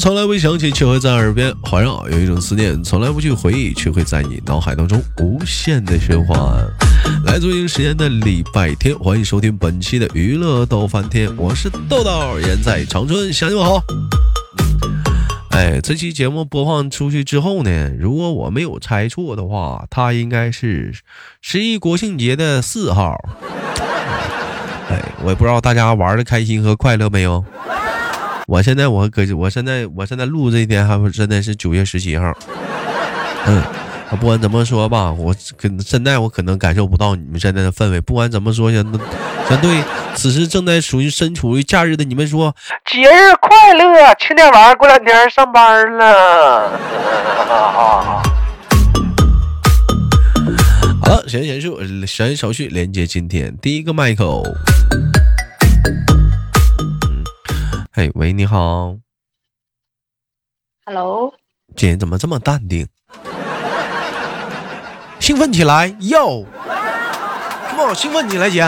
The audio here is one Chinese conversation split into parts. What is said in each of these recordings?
从来未想起，却会在耳边环绕；有一种思念，从来不去回忆，却会在你脑海当中无限的循环。来，北京时间的礼拜天，欢迎收听本期的娱乐逗翻天，我是豆豆，人在长春，向你们好。哎，这期节目播放出去之后呢，如果我没有猜错的话，它应该是十一国庆节的四号。哎，我也不知道大家玩的开心和快乐没有。我现在我搁我现在我现在录这一天还不真的是九月十七号。嗯，不管怎么说吧，我跟现在我可能感受不到你们现在的氛围。不管怎么说，相相对此时正在属于身处于假日的你们说节日快乐，吃点玩意儿，过两天上班了。好了，闲言结束，闲言少叙，连接今天第一个麦克。哎，喂，你好。Hello，姐怎么这么淡定？兴奋起来哟！什么？兴奋起来，姐。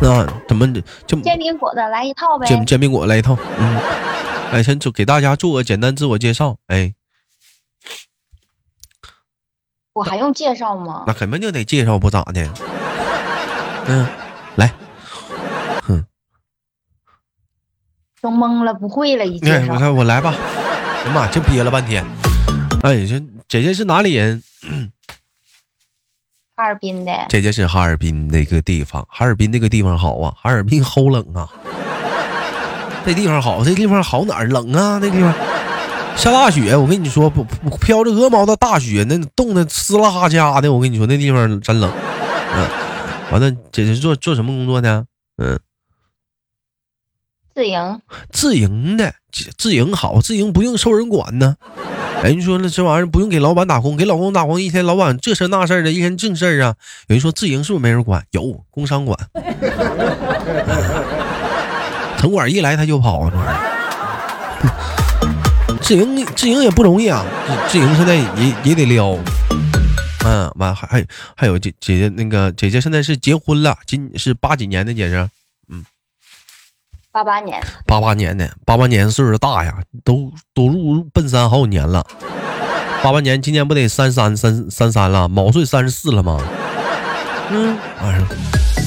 那怎么就煎饼果子来一套呗？煎煎饼果来一套。嗯。哎，先做给大家做个简单自我介绍。哎，我还用介绍吗？那肯定就得介绍，不咋的。嗯，来。都懵了，不会了，已经。我看我来吧。哎呀妈，这憋了半天。哎，这姐姐是哪里人？哈尔滨的。姐姐是哈尔滨那个地方，哈尔滨那个地方好啊，哈尔滨齁冷啊。这地方好，这地方好哪儿冷啊？那地方下大雪，我跟你说，不飘着鹅毛的大雪，那冻的呲啦哈家的。我跟你说，那地方真冷。嗯，完了，姐姐做做什么工作呢？嗯。自营，自营的，自营好，自营不用受人管呢。哎，你说那这玩意儿不用给老板打工，给老公打工，一天老板这事那事的，一天正事儿啊。有人说自营是不是没人管？有，工商管。城管一来他就跑，这玩意。自营自营也不容易啊，自营现在也也得撩。嗯，完还还还有姐姐那个姐姐现在是结婚了，今是八几年的姐姐。八八年，八八年的，八八年岁数大呀，都都入奔三好几年了。八八年今年不得三三三三三了，毛岁三十四了吗？嗯，完事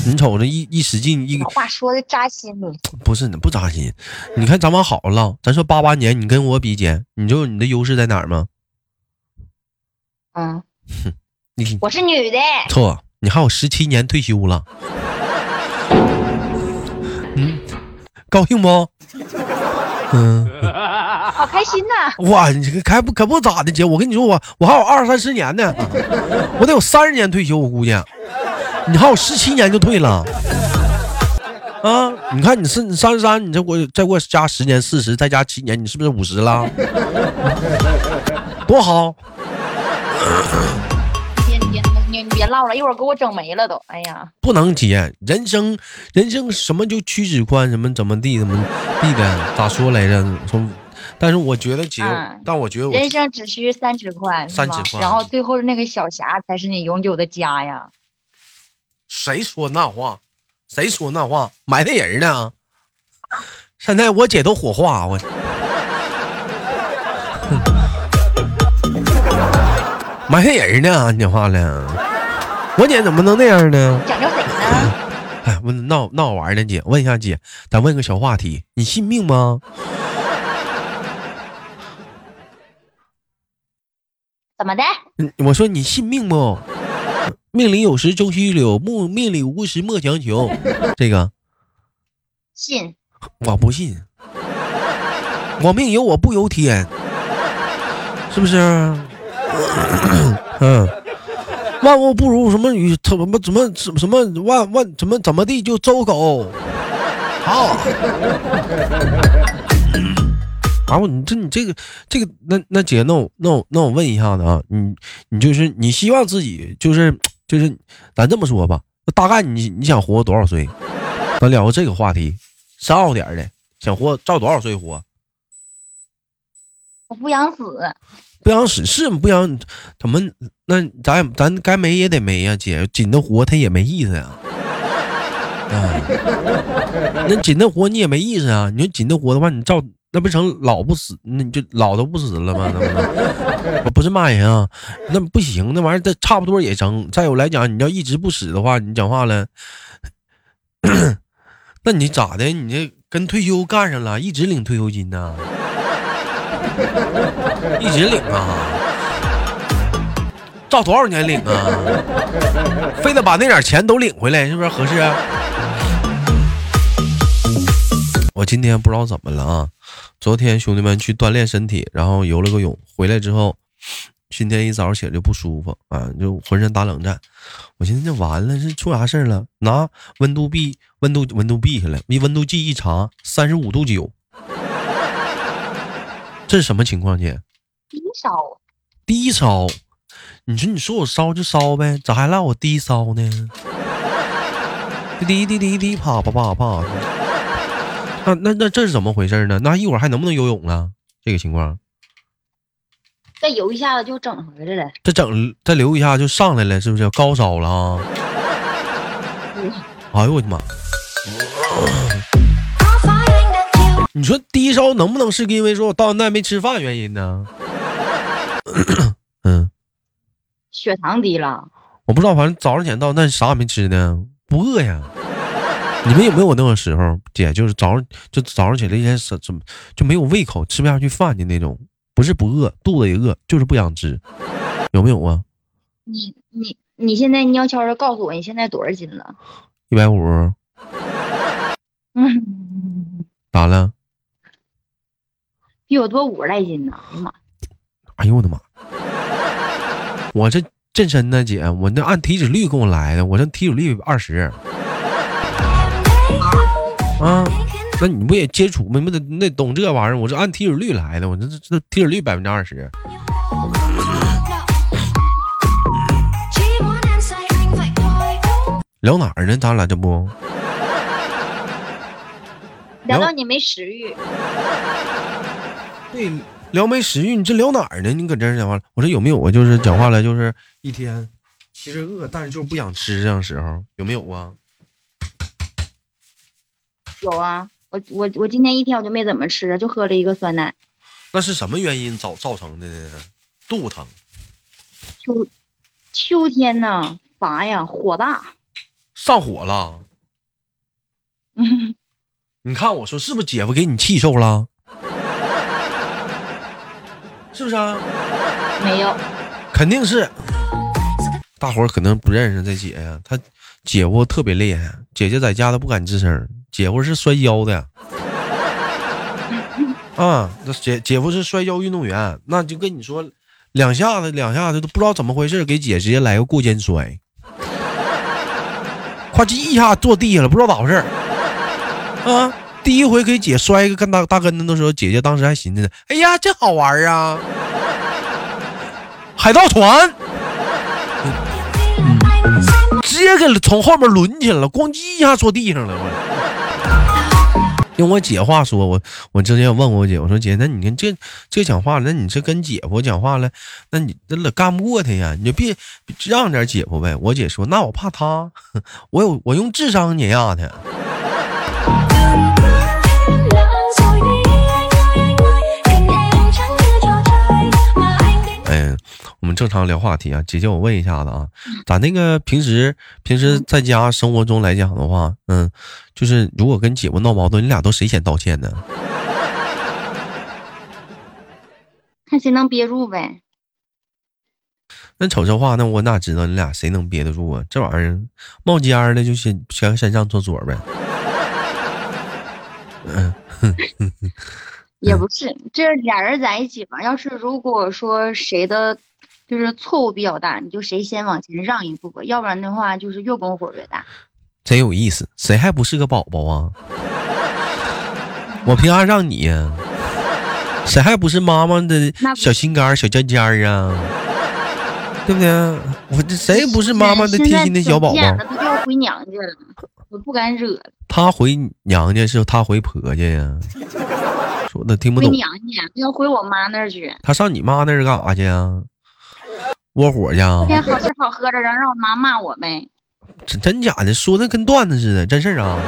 你瞅着一一使劲一，话说的扎心不是不扎心，你看咱们好了，咱说八八年，你跟我比姐，你知道你的优势在哪儿吗？嗯，哼，你我是女的，错，你还有十七年退休了。高兴不？嗯，好开心呐！哇，你这可不可不咋的，姐，我跟你说，我我还有二三十年呢，我得有三十年退休，我估计，你还有十七年就退了。啊，你看你是你三十三，你再过再过加十年，四十再加七年，你是不是五十了？多好！唠了，一会儿给我整没了都。哎呀，不能接，人生人生什么就屈指宽，什么怎么地怎么地的，咋说来着？从，但是我觉得姐，但我觉得人生只需三尺宽，三尺宽，然后最后那个小霞才是你永久的家呀。谁说那话？谁说那话？埋汰人呢？现在我姐都火化我。埋汰人呢？你讲话了？我姐怎么能那样呢？讲究谁呢？哎，问闹闹玩呢，姐，问一下姐，咱问个小话题，你信命吗？怎么的？我说你信命不？命里有时终须有，命命里无时莫强求。这个 信？我不信。我命由我不由天，是不是？嗯，万物不如什么与怎么怎么怎么什么万万怎么怎么地就周狗，好。然后你这你这个这个那那姐那我那我那我问一下子啊，你你就是你希望自己就是就是咱这么说吧，大概你你想活多少岁？咱聊个这个话题，深奥点的，想活照多少岁活？我不想死。不想死是不想怎么？那咱咱该没也得没呀，姐紧着活他也没意思呀。啊，那紧着活你也没意思啊。你说紧着活的话，你照那不成老不死，那你就老都不死了吗？那不能，我不是骂人啊，那不行，那玩意儿这差不多也成。再有来讲，你要一直不死的话，你讲话了，那你咋的？你这跟退休干上了，一直领退休金呢？一直领啊？照多少年领啊？非得把那点钱都领回来，是不是合适？我今天不知道怎么了啊！昨天兄弟们去锻炼身体，然后游了个泳，回来之后，今天一早起来就不舒服啊，就浑身打冷战。我寻思这完了，是出啥事了？拿温度计，温度温度计下来，一温度计一查，三十五度九。这是什么情况，姐？低烧。低烧？你说你说我烧就烧呗，咋还让我低烧呢？滴滴滴滴啪啪啪啪。那那那这是怎么回事呢？那一会儿还能不能游泳了？这个情况，再游一下子就整回来了。再整再游一下就上来了，是不是高烧了啊？哎呦我的妈！你说低烧能不能是因为说我到现在没吃饭原因呢？嗯，血糖低了。我不知道，反正早上起来到那啥也没吃呢，不饿呀。你们有没有那种时候，姐就是早上就早上起来一天怎怎么就没有胃口，吃不下去饭的那种？不是不饿，肚子也饿，就是不想吃，有没有啊？你你你现在你要悄的告诉我，你现在多少斤了？一百五。嗯，咋了？比我多五十来斤呢！哎呀妈！哎呦我的妈！我这健身呢，姐，我那按体脂率跟我来的，我这体脂率二十。啊，那你不也接触没？不得那懂这玩意儿？我是按体脂率来的，我这这这体脂率百分之二十。聊哪儿呢？咱俩这不聊到你没食欲。对，聊没食欲，你这聊哪儿呢？你搁这儿讲话，我说有没有啊？就是讲话了，就是一天其实饿，但是就是不想吃这样时候，有没有啊？有啊，我我我今天一天我就没怎么吃，就喝了一个酸奶。那是什么原因造造成的呢？肚疼。秋秋天呢，乏呀，火大，上火了。嗯，你看我说是不是姐夫给你气受了？是不是啊？没有，肯定是。大伙儿可能不认识这姐呀，她姐夫特别厉害，姐姐在家都不敢吱声。姐夫是摔跤的，啊，那姐姐夫是摔跤运动员，那就跟你说，两下子两下子都不知道怎么回事，给姐直接来个过肩摔，夸叽一下坐地下了，不知道咋回事啊，第一回给姐摔一个跟大大跟头的时候，姐姐当时还寻思呢，哎呀，这好玩啊，海盗船。直接给从后面抡起来了，咣叽一下坐地上了。我用我姐话说，我我之前问过我姐，我说姐，那你看这这讲话，那你这跟姐夫讲话了，那你那老干不过他呀，你就别让点姐夫呗。我姐说，那我怕他，我有我用智商碾压他。我们正常聊话题啊，姐姐，我问一下子啊，咱那个平时平时在家生活中来讲的话，嗯，就是如果跟姐夫闹矛盾，你俩都谁先道歉呢？看谁能憋住呗。那瞅这话，那我哪知道你俩谁能憋得住啊？这玩意儿冒尖儿的就先先先上厕所呗。嗯，也不是，这俩人在一起吧，要是如果说谁的。就是错误比较大，你就谁先往前让一步吧，要不然的话就是越拱火越大。真有意思，谁还不是个宝宝啊？我凭啥让你呀？谁还不是妈妈的小心肝、小尖尖啊？对不对？我这谁不是妈妈的贴心的小宝宝？他就要回娘家了，我不敢惹。他回娘家是他回婆家呀？说的听不懂。回娘家要回我妈那儿去。他上你妈那儿干啥去啊？窝火去啊！天好吃好喝的，然后让我妈骂我呗。真真假的，说的跟段子似的，真事儿啊！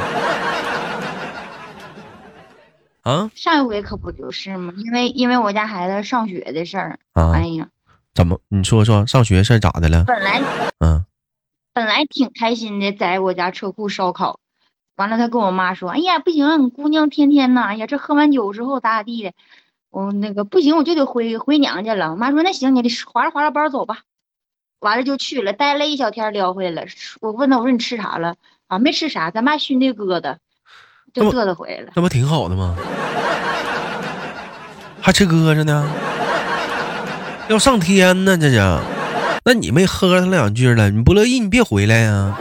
啊上一回可不就是吗？因为因为我家孩子上学的事儿，啊哎！呀，怎么？你说说上学事儿咋的了？本来嗯本来挺开心的，在我家车库烧烤，完了他跟我妈说：“哎呀，不行，你姑娘天天呐，哎呀，这喝完酒之后咋咋地的，我那个不行，我就得回回娘家了。”我妈说：“那行，你得划着划着包走吧。”完了就去了，待了一小天撩回来了。我问他：“我说你吃啥了？啊，没吃啥，咱妈熏的疙瘩，就嘚瑟回来了。那不挺好的吗？还吃鸽子呢，要上天呢，这是。那你没喝他两句了，你不乐意，你别回来呀、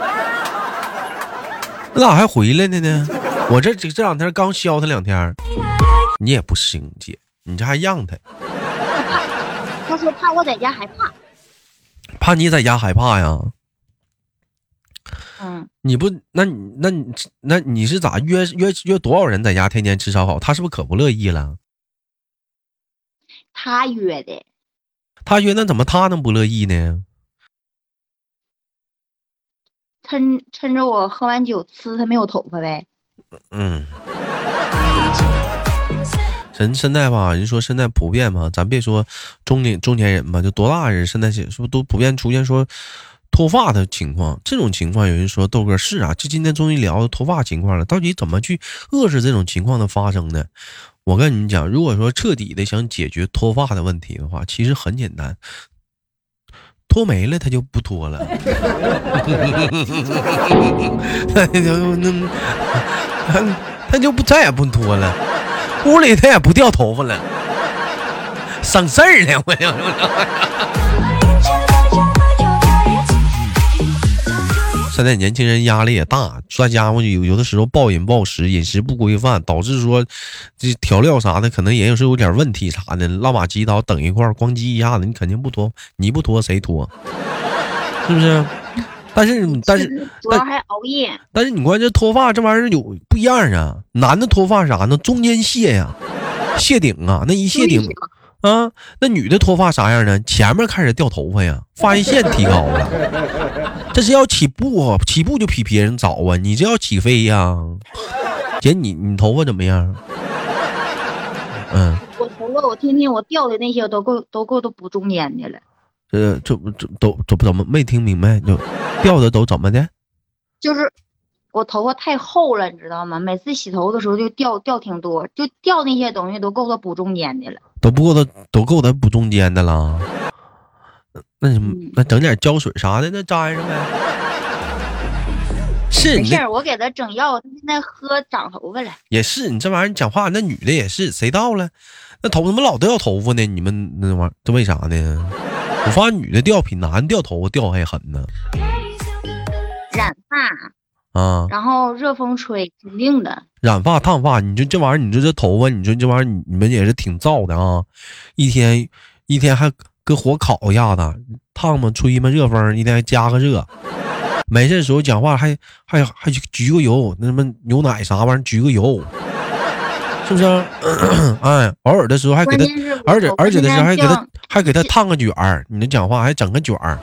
那咋还回来呢呢？我这这这两天刚削他两天，你也不行姐，你这还让他，他说怕我在家害怕。怕你在家害怕呀？嗯，你不，那你那你那你是咋约约约多少人在家天天吃烧烤？他是不是可不乐意了？他约的。他约那怎么他能不乐意呢？趁趁着我喝完酒呲他没有头发呗。嗯，人现在吧，人说现在普遍嘛，咱别说中年中年人吧，就多大人现在是不是都普遍出现说脱发的情况？这种情况有人说豆哥是啊，就今天终于聊到脱发情况了，到底怎么去遏制这种情况的发生呢？我跟你们讲，如果说彻底的想解决脱发的问题的话，其实很简单。脱没了，他就不脱了。他就不再也不脱了，屋里他也不掉头发了，省事儿呢。我就 现在年轻人压力也大，再加上有有的时候暴饮暴食、饮食不规范，导致说这调料啥的可能也有是有点问题啥的，乱码鸡刀等一块儿，咣叽一下子，你肯定不脱，你不脱谁脱？是不是？但是但是主要还熬夜。但是你关键脱发这玩意儿有不一样啊，男的脱发啥呢？中间卸呀，卸顶啊，那一卸顶啊，那女的脱发啥样呢？前面开始掉头发呀，发际线提高了，这是要起步啊，起步就比别人早啊，你这要起飞呀。姐，你你头发怎么样？嗯，我头发我天天我掉的那些都够都够都补中间的了，这这这都怎怎么没听明白？就 掉的都怎么的？就是我头发太厚了，你知道吗？每次洗头的时候就掉掉挺多，就掉那些东西都够他补中间的了。都不够他都够他补中间的了。那你嗯那整点胶水啥的，那粘上呗。是没事，我给他整药，他现在喝长头发了。也是你这玩意儿讲话，那女的也是，谁到了？那头怎么老掉头发呢？你们那玩意儿这为啥呢？我发现女的掉比男掉头发掉还狠呢。染发，啊，然后热风吹，肯定的。染发烫发，你说这玩意儿，你说这头发，你说这玩意儿，你你们也是挺燥的啊！一天一天还搁火烤一下子，烫嘛，吹嘛，热风，一天还加个热。没事的时候讲话还还还焗个油，那什么牛奶啥玩意儿焗个油，是不是啊？哎，偶尔的时候还给他，而且而且的时候还给他还给他烫个卷儿，你这讲话还整个卷儿，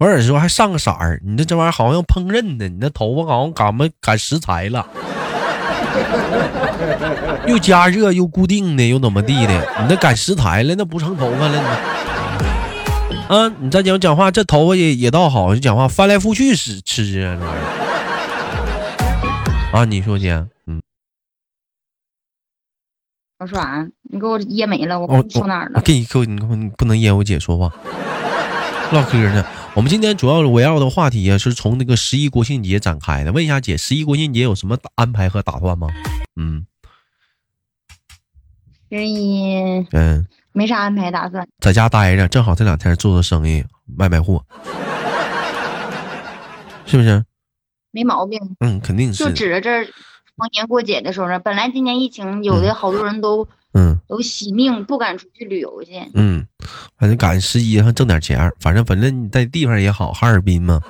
偶尔的时候还上个色儿，你这这玩意儿好像烹饪的，你那头发好像赶么赶食材了。又加热又固定的又怎么地的？你那赶食材了，那不成头发了你。啊，你再讲讲话，这头发也也倒好，就讲话翻来覆去吃吃啊，这玩意儿。啊，你说姐，嗯，我说啥？你给我噎没了，我哦不知道哪儿了。我给你给我你你不能噎我姐说话，唠嗑呢。我们今天主要围绕的话题啊，是从那个十一国庆节展开的。问一下姐，十一国庆节有什么安排和打算吗？嗯十一嗯，没啥安排打算，在家待着，正好这两天做做生意，卖卖货，是不是？没毛病。嗯，肯定是就是指着这儿逢年过节的时候呢，本来今年疫情，有的好多人都嗯都惜命不敢出去旅游去。嗯，反正赶上十一还挣点钱儿，反正反正你在地方也好，哈尔滨嘛，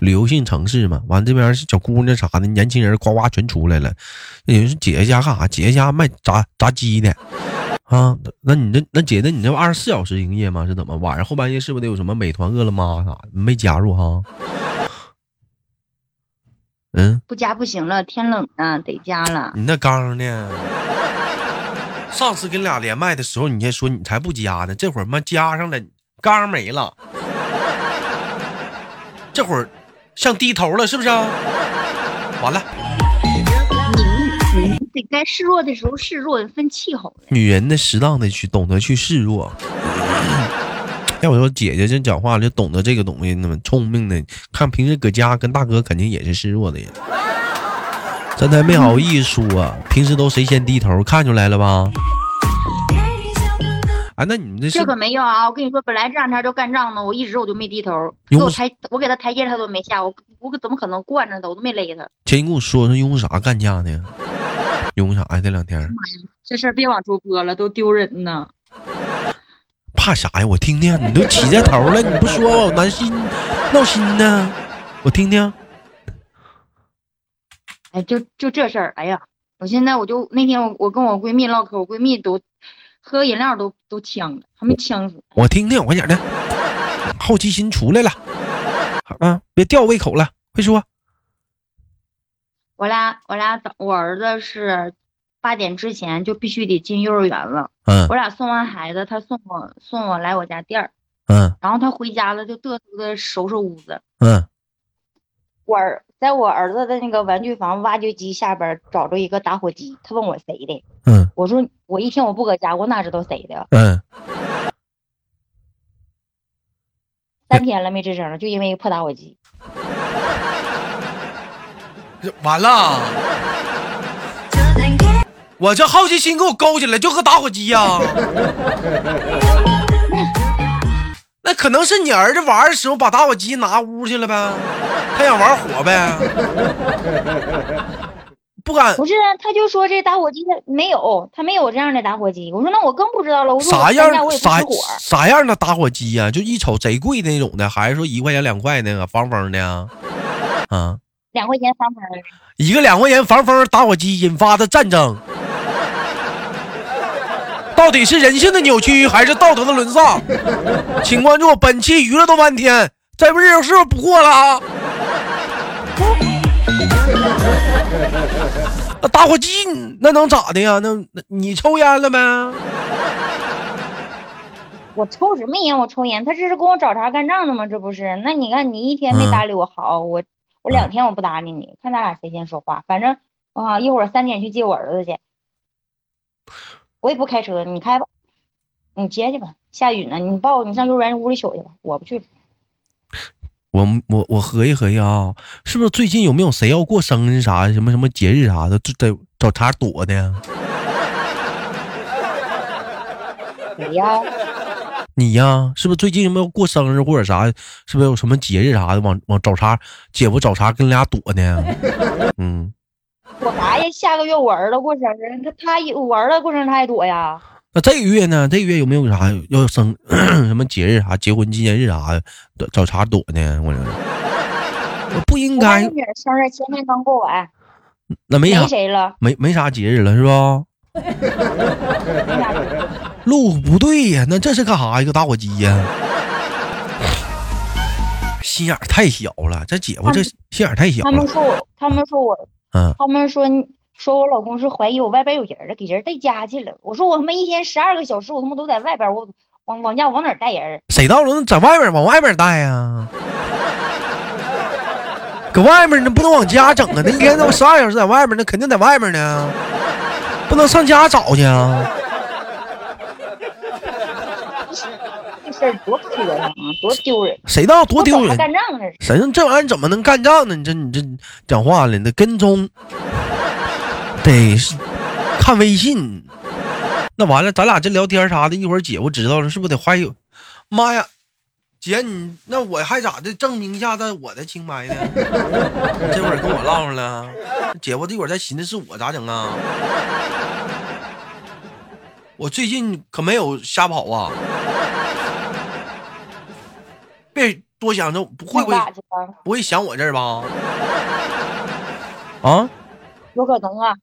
旅游性城市嘛，完这边小姑娘啥的，年轻人呱呱全出来了。有人说姐姐家干啥？姐姐家卖炸炸鸡的啊？那你这那姐，那你这二十四小时营业吗？是怎么？晚上后半夜是不是得有什么美团、饿了么啥的？没加入哈？嗯，不加不行了，天冷了，得加了。你那刚呢？上次跟俩连麦的时候，你还说你才不加呢，这会儿妈加上了，刚没了。这会儿像低头了，是不是？完了，你你得该示弱的时候示弱，分气候。女人的适当的去懂得去示弱。要我说，姐姐这讲话就懂得这个东西，那么聪明的，看平时搁家跟大哥肯定也是示弱的人。真的没好意思说啊，平时都谁先低头，看出来了吧？啊，那你们这这可没有啊！我跟你说，本来这两天就干仗呢，我一直我就没低头，给我抬，我给他台阶他都没下，我我怎么可能惯着他？我都没勒他。姐，你跟我说说，因为啥干架呢？因为啥呀？这两天？妈呀，这事儿别往出播了，都丢人呢。怕啥呀？我听听，你都起这头了，你不说我难心闹心呢？我听听。哎，就就这事儿，哎呀，我现在我就那天我我跟我闺蜜唠嗑，我闺蜜都喝饮料都都呛了，还没呛死。我听听，我讲的，好奇心出来了，啊，别吊胃口了，快说。我俩我俩早，我儿子是八点之前就必须得进幼儿园了。嗯。我俩送完孩子，他送我送我来我家店儿。嗯。然后他回家了，就嘚瑟的收拾屋子。嗯。我儿。在我儿子的那个玩具房挖掘机下边找着一个打火机，他问我谁的，嗯，我说我一天我不搁家，我哪知道谁的，嗯，三天了没吱声了，就因为一个破打火机，完了，我这好奇心给我勾起来，就和打火机呀。那可能是你儿子玩的时候把打火机拿屋去了呗，他想玩火呗，不敢。不是，他就说这打火机他没有，他没有这样的打火机。我说那我更不知道了。我说啥样啥啥样的打火机呀？就一瞅贼贵的那种的，还是说一块钱两块那个防风的啊？啊，两块钱防风。一个两块钱防风打火机引发的战争。到底是人性的扭曲还是道德的沦丧？请关注本期娱乐多半天，这不日子是不是不过了？那打火机那能咋的呀？那那你抽烟了没？我抽什么烟？我抽烟，他这是跟我找茬干仗的吗？这不是？那你看，你一天没搭理我好，我我两天我不搭理你，看咱俩谁先说话。反正啊，一会儿三点去接我儿子去。我也不开车，你开吧，你接去吧。下雨呢，你抱你上幼儿园屋里取去吧，我不去。我我我合计合计啊，是不是最近有没有谁要过生日啥的，什么什么节日啥的，在找茬躲的？谁呀？你呀？是不是最近有没有过生日或者啥？是不是有什么节日啥的，往往找茬？姐夫找茬跟俩躲呢？嗯。躲啥呀？下个月我儿子过生日，他他我儿子过生日他也躲呀？那这个月呢？这个月有没有啥要生 什么节日啥结婚纪念日啥的找茬躲呢？我这不应该。生日前天刚过完，那没啥谁了？没没啥节日了是吧？路不对呀，那这是干啥？一个打火机呀？心眼太小了，这姐夫这心眼太小。他们说我，他们说我。嗯，他们说说我老公是怀疑我外边有人了，给人带家去了。我说我他妈一天十二个小时，我他妈都在外边，我往往家往哪带人？谁到了在外边往外边带呀？搁外面那不能往家整啊！那一天都十二小时在外面，那肯定在外面呢，不能上家找去啊！事儿多磕碜啊，多丢人！谁道多丢人？干仗谁这玩意怎么能干仗呢？你这你这讲话了，那跟踪得是看微信。那完了，咱俩这聊天啥的，一会儿姐夫知道了，是不是得怀疑？妈呀，姐你那我还咋的？证明一下子我的清白呢？这会儿跟我唠上了，姐夫这会儿在寻思是我咋整啊？我最近可没有瞎跑啊。别多想，着不会不会不会想我这儿吧？啊？有可能啊。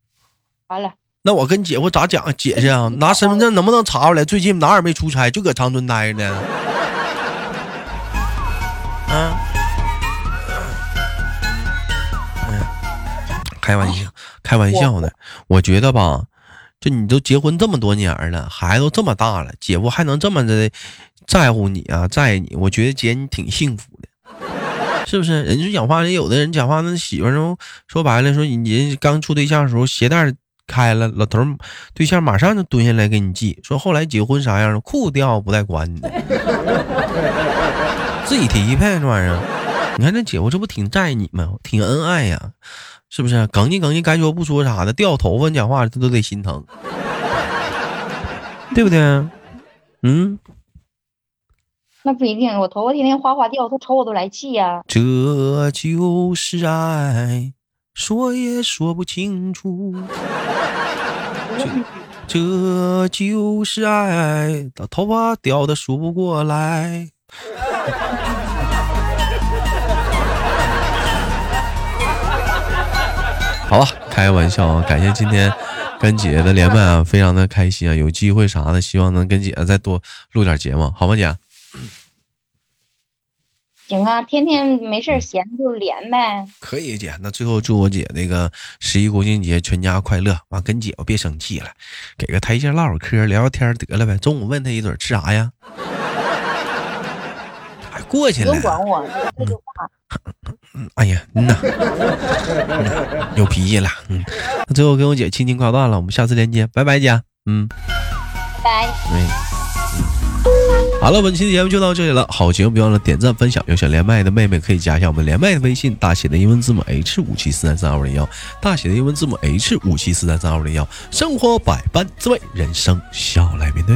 完了，那我跟姐夫咋讲？姐姐啊？拿身份证能不能查出来？最近哪儿没出差，就搁长春待着呢？嗯。开玩笑，开玩笑呢。我觉得吧，就你都结婚这么多年了，孩子都这么大了，姐夫还能这么的在乎你啊，在意你，我觉得姐你挺幸福的，是不是？人家讲话，人有的人讲话，那媳妇儿说白了，说你刚处对象的时候鞋带开了，老头对象马上就蹲下来给你系，说后来结婚啥样的，裤掉不带管你的，自己提呗，这玩意儿。你看那姐夫这不挺在意你吗？挺恩爱呀。是不是？哽叽哽叽，该说不说啥的，掉头发，你讲话他都得心疼，对不对？嗯，那不一定，我头发天天哗哗掉，他瞅我都来气呀。这就是爱，说也说不清楚。这就是爱，头发掉的数不过来。好吧，开玩笑啊！感谢今天跟姐姐的连麦啊，非常的开心啊！有机会啥的，希望能跟姐姐再多录点节目，好吗，姐？行啊，天天没事闲就连呗。可以，姐。那最后祝我姐那个十一国庆节全家快乐。完，跟姐夫别生气了，给个台阶唠会嗑，聊聊天得了呗。中午问他一嘴吃啥呀？还过去了。不用管我，这句话。哎呀，嗯呐，有脾气了。嗯，那最后跟我姐亲亲挂断了，我们下次连接，拜拜，姐。嗯，拜。嗯，好了，本期的节目就到这里了。好节目别忘了点赞分享。有想连麦的妹妹可以加一下我们连麦的微信，大写的英文字母 H 五七四三三二五零幺，大写的英文字母 H 五七四三三二五零幺。生活百般滋味，人生笑来面对。